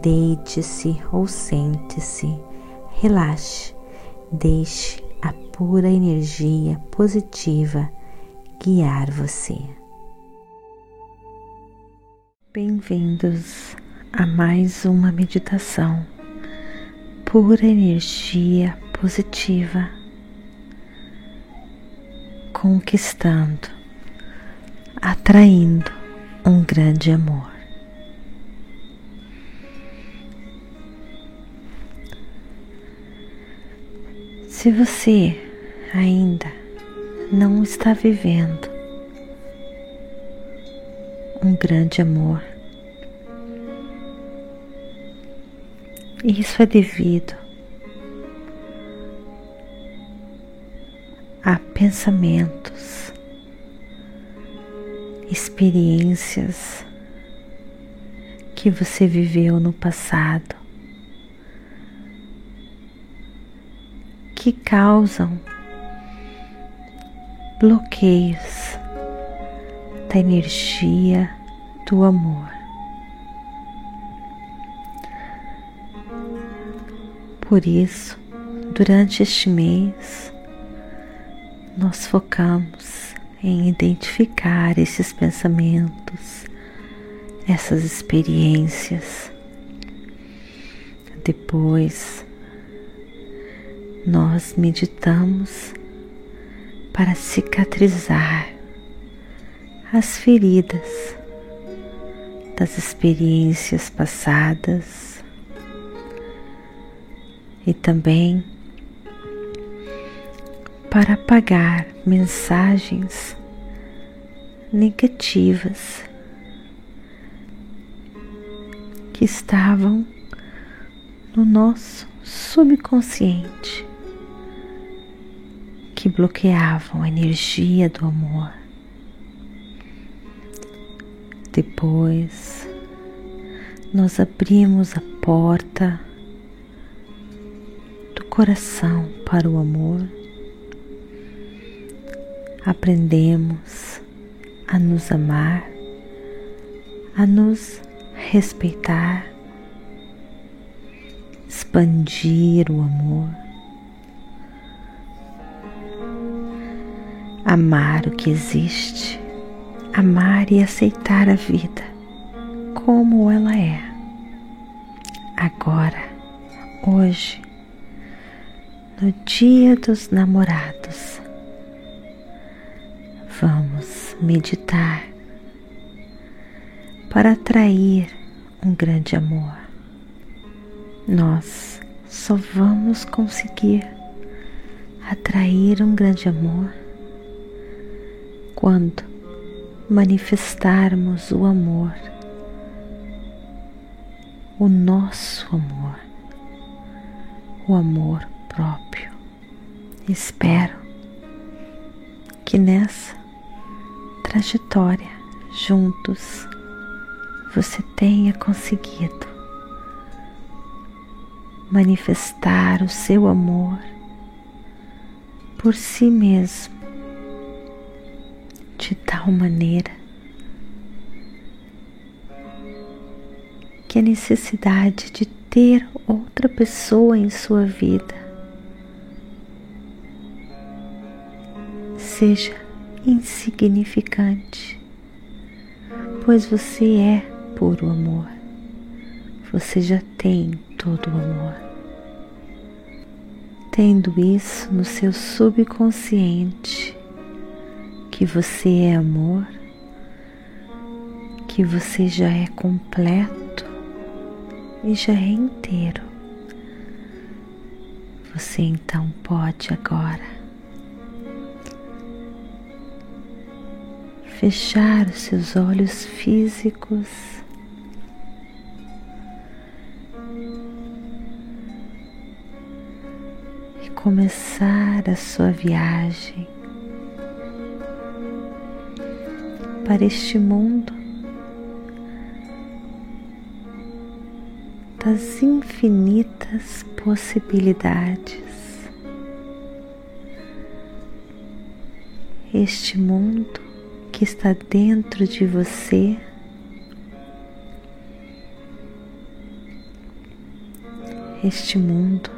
deite-se ou sente-se, relaxe, deixe a pura energia positiva guiar você. Bem-vindos a mais uma meditação pura energia positiva, conquistando, atraindo um grande amor. Se você ainda não está vivendo um grande amor, Isso é devido a pensamentos, experiências que você viveu no passado que causam bloqueios da energia do amor. Por isso, durante este mês, nós focamos em identificar esses pensamentos, essas experiências. Depois, nós meditamos para cicatrizar as feridas das experiências passadas e também para apagar mensagens negativas que estavam no nosso subconsciente, que bloqueavam a energia do amor. Depois, nós abrimos a porta coração para o amor, aprendemos a nos amar, a nos respeitar, expandir o amor, amar o que existe, amar e aceitar a vida como ela é, agora, hoje no Dia dos Namorados. Vamos meditar para atrair um grande amor. Nós só vamos conseguir atrair um grande amor quando manifestarmos o amor, o nosso amor, o amor próprio. Espero que nessa trajetória juntos você tenha conseguido manifestar o seu amor por si mesmo tal maneira que a necessidade de ter outra pessoa em sua vida seja insignificante, pois você é puro amor, você já tem todo o amor. Tendo isso no seu subconsciente, que você é amor, que você já é completo e já é inteiro. Você então pode agora fechar os seus olhos físicos começar a sua viagem para este mundo das infinitas possibilidades. Este mundo que está dentro de você. Este mundo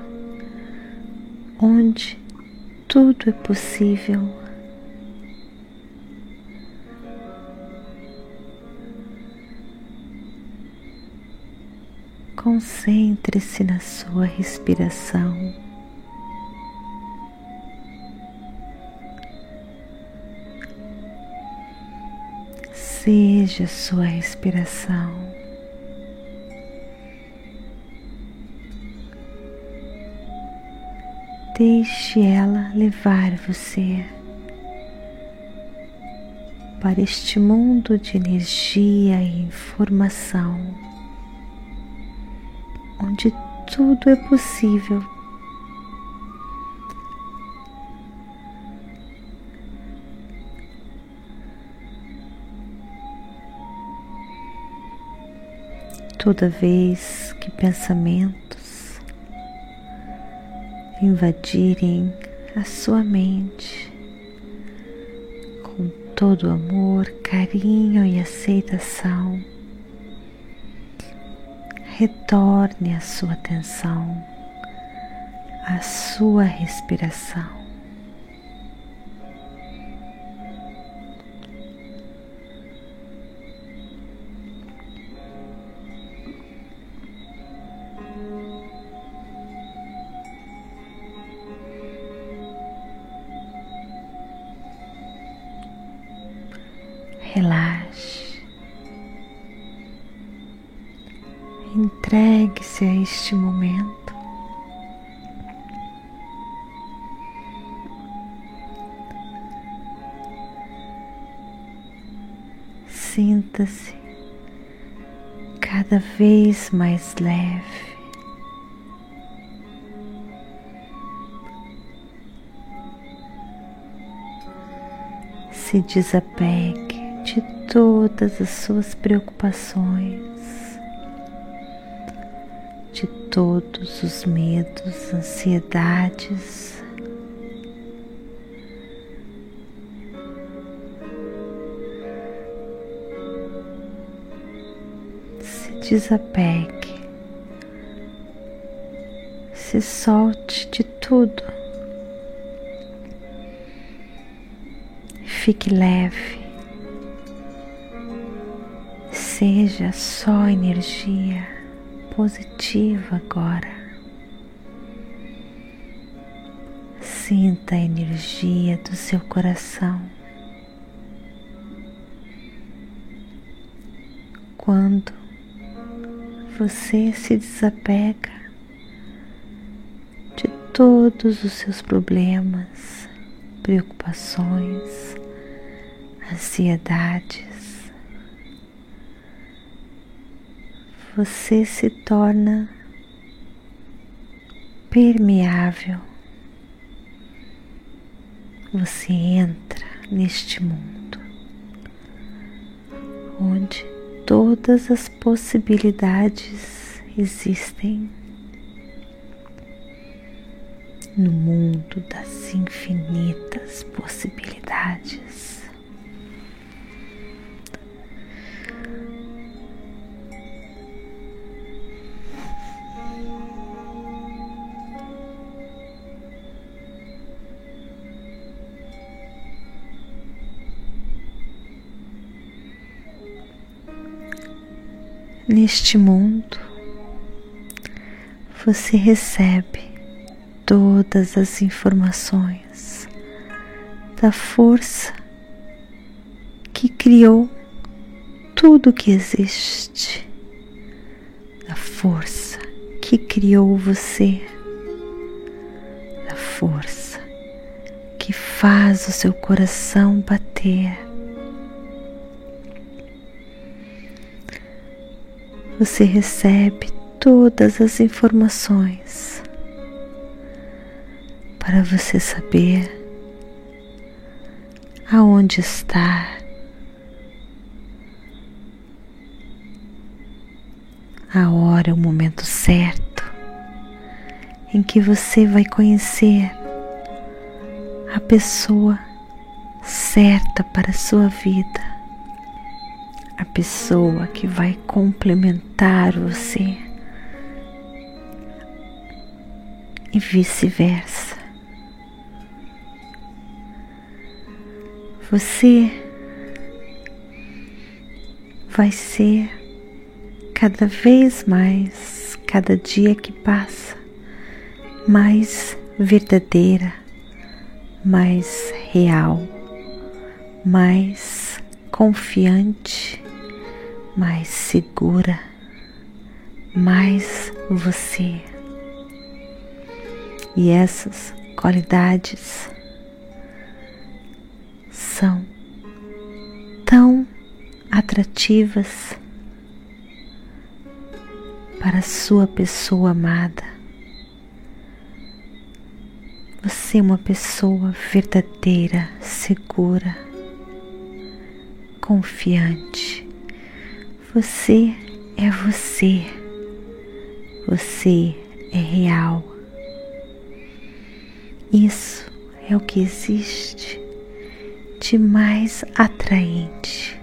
onde tudo é possível. Concentre-se na sua respiração. Seja sua respiração. Deixe ela levar você para este mundo de energia e informação, onde tudo é possível. Toda vez que pensamentos invadirem a sua mente com todo amor, carinho e aceitação. Retorne a sua atenção à sua respiração. relaxe, entregue-se a este momento. Sinta-se cada vez mais leve. se desapegue de todas as suas preocupações, de todos os medos, ansiedades. Se desapegue, se solte de tudo. Fique leve seja só energia positiva agora. Sinta a energia do seu coração. Quando você se desapega de todos os seus problemas, preocupações, ansiedades, você se torna permeável. Você entra neste mundo onde todas as possibilidades existem no mundo das infinitas possibilidades. Neste mundo, você recebe todas as informações da força que criou tudo que existe, da força que criou você, da força que faz o seu coração bater você recebe todas as informações para você saber aonde está. A hora, o momento certo em que você vai conhecer a pessoa certa para a sua vida, a pessoa que vai complementar você e vice-versa. Você vai ser cada vez mais, cada dia que passa, mais verdadeira, mais real, mais confiante, mais segura, mais você. E essas qualidades são tão atrativas para sua pessoa amada. Você é uma pessoa verdadeira, segura, confiante. Você é você. Você é real. Isso é o que existe de mais atraente.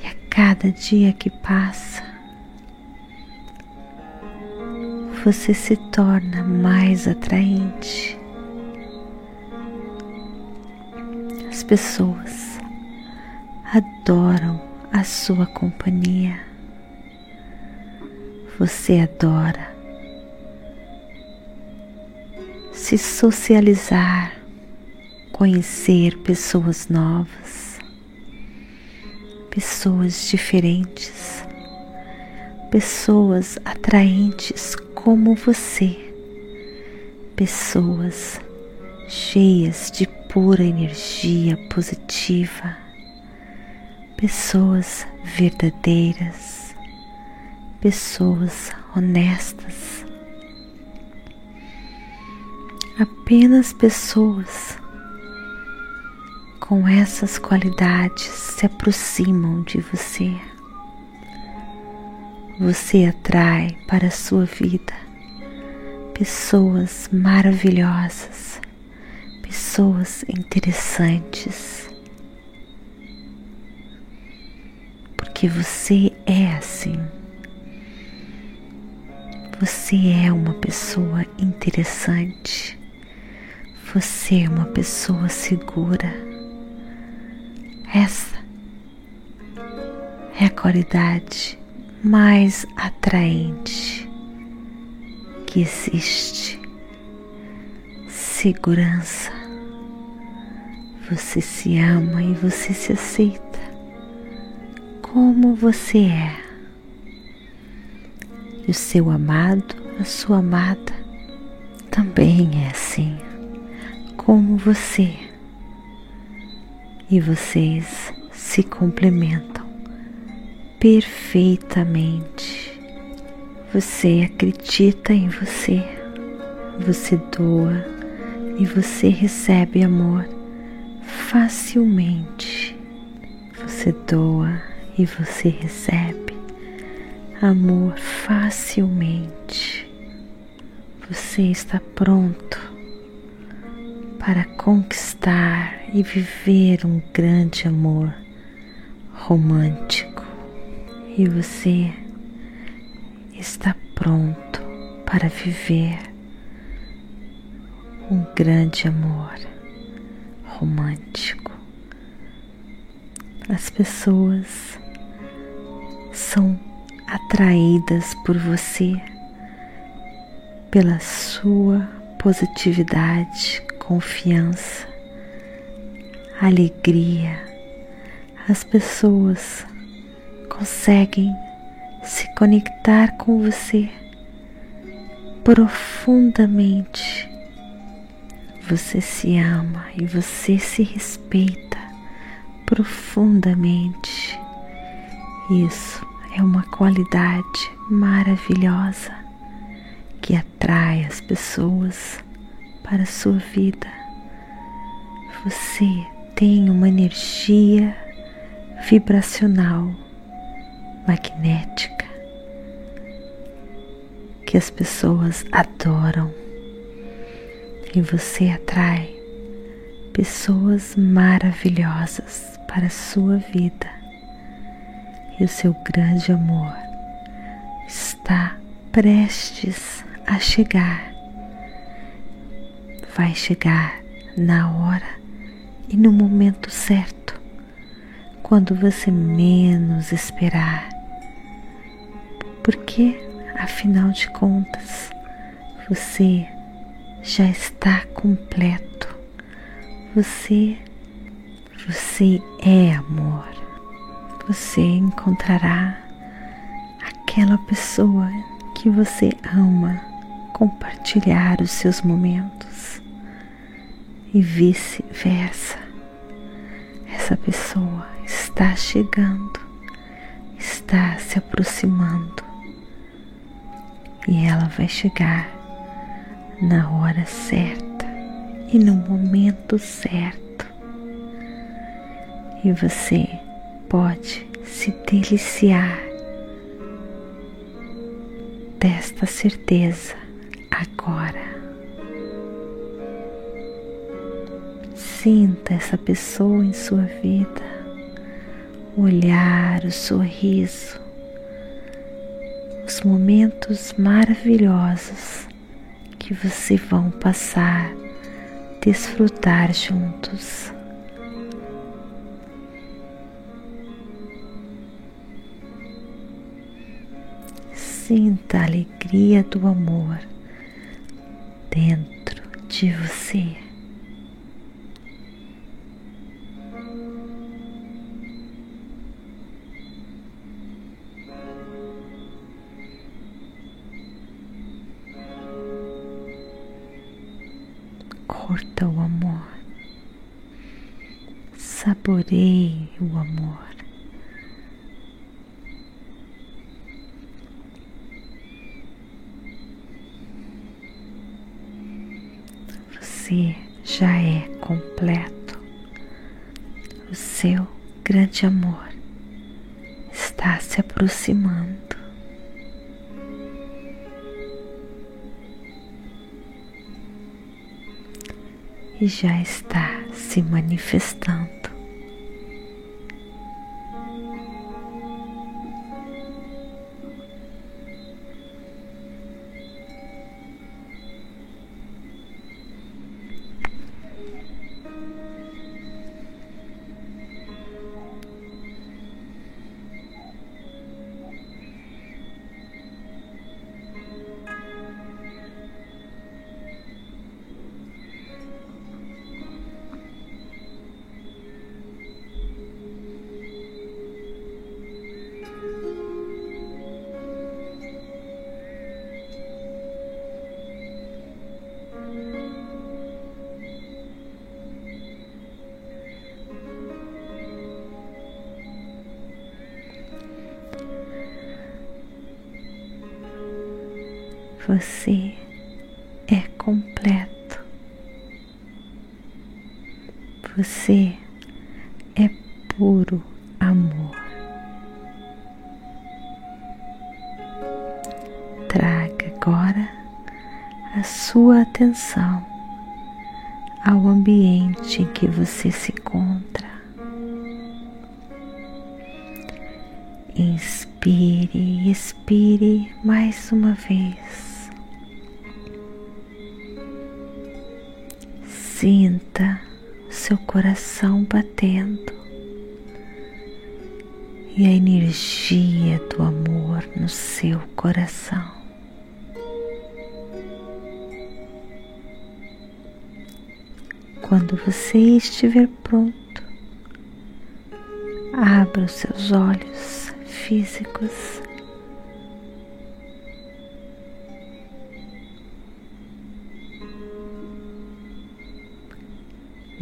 E a cada dia que passa, você se torna mais atraente. As pessoas adoram a sua companhia. Você adora se socializar, conhecer pessoas novas, pessoas diferentes, pessoas atraentes como você, pessoas cheias de pura energia positiva, pessoas verdadeiras, pessoas honestas apenas pessoas com essas qualidades se aproximam de você. Você atrai para a sua vida pessoas maravilhosas, pessoas interessantes, porque você é assim. Você é uma pessoa interessante. Você é uma pessoa segura. Essa é a qualidade mais atraente que existe. Segurança. Você se ama e você se aceita como você é. E o seu amado, a sua amada, também é assim como você e vocês se complementam perfeitamente. Você acredita em você, você doa e você recebe amor facilmente. Você doa e você recebe amor facilmente. Você está pronto para conquistar e viver um grande amor romântico. E você está pronto para viver um grande amor romântico. As pessoas são atraídas por você pela sua positividade, confiança, alegria. As pessoas conseguem se conectar com você profundamente. Você se ama e você se respeita profundamente. Isso é uma qualidade maravilhosa que atrai as pessoas para a sua vida. Você tem uma energia vibracional, magnética, que as pessoas adoram e você atrai pessoas maravilhosas para a sua vida e o seu grande amor está prestes a chegar. Vai chegar na hora e no momento certo, quando você menos esperar. Porque, afinal de contas, você já está completo. Você, você é amor. Você encontrará aquela pessoa que você ama compartilhar os seus momentos e vice-versa. Essa pessoa está chegando, está se aproximando e ela vai chegar na hora certa e no momento certo. E você pode se deliciar desta certeza agora. Sinta essa pessoa em sua vida, o olhar, o sorriso, os momentos maravilhosos que vocês vão passar, desfrutar juntos. Sinta a alegria do amor dentro de você. curta o amor, saboreie aproximando. e já está se manifestando. Você é completo. Você é puro amor. Traga agora a sua atenção ao ambiente em que você se encontra. Inspire e expire mais uma vez. Sinta seu coração batendo e a energia do amor no seu coração. Quando você estiver pronto, abra os seus olhos físicos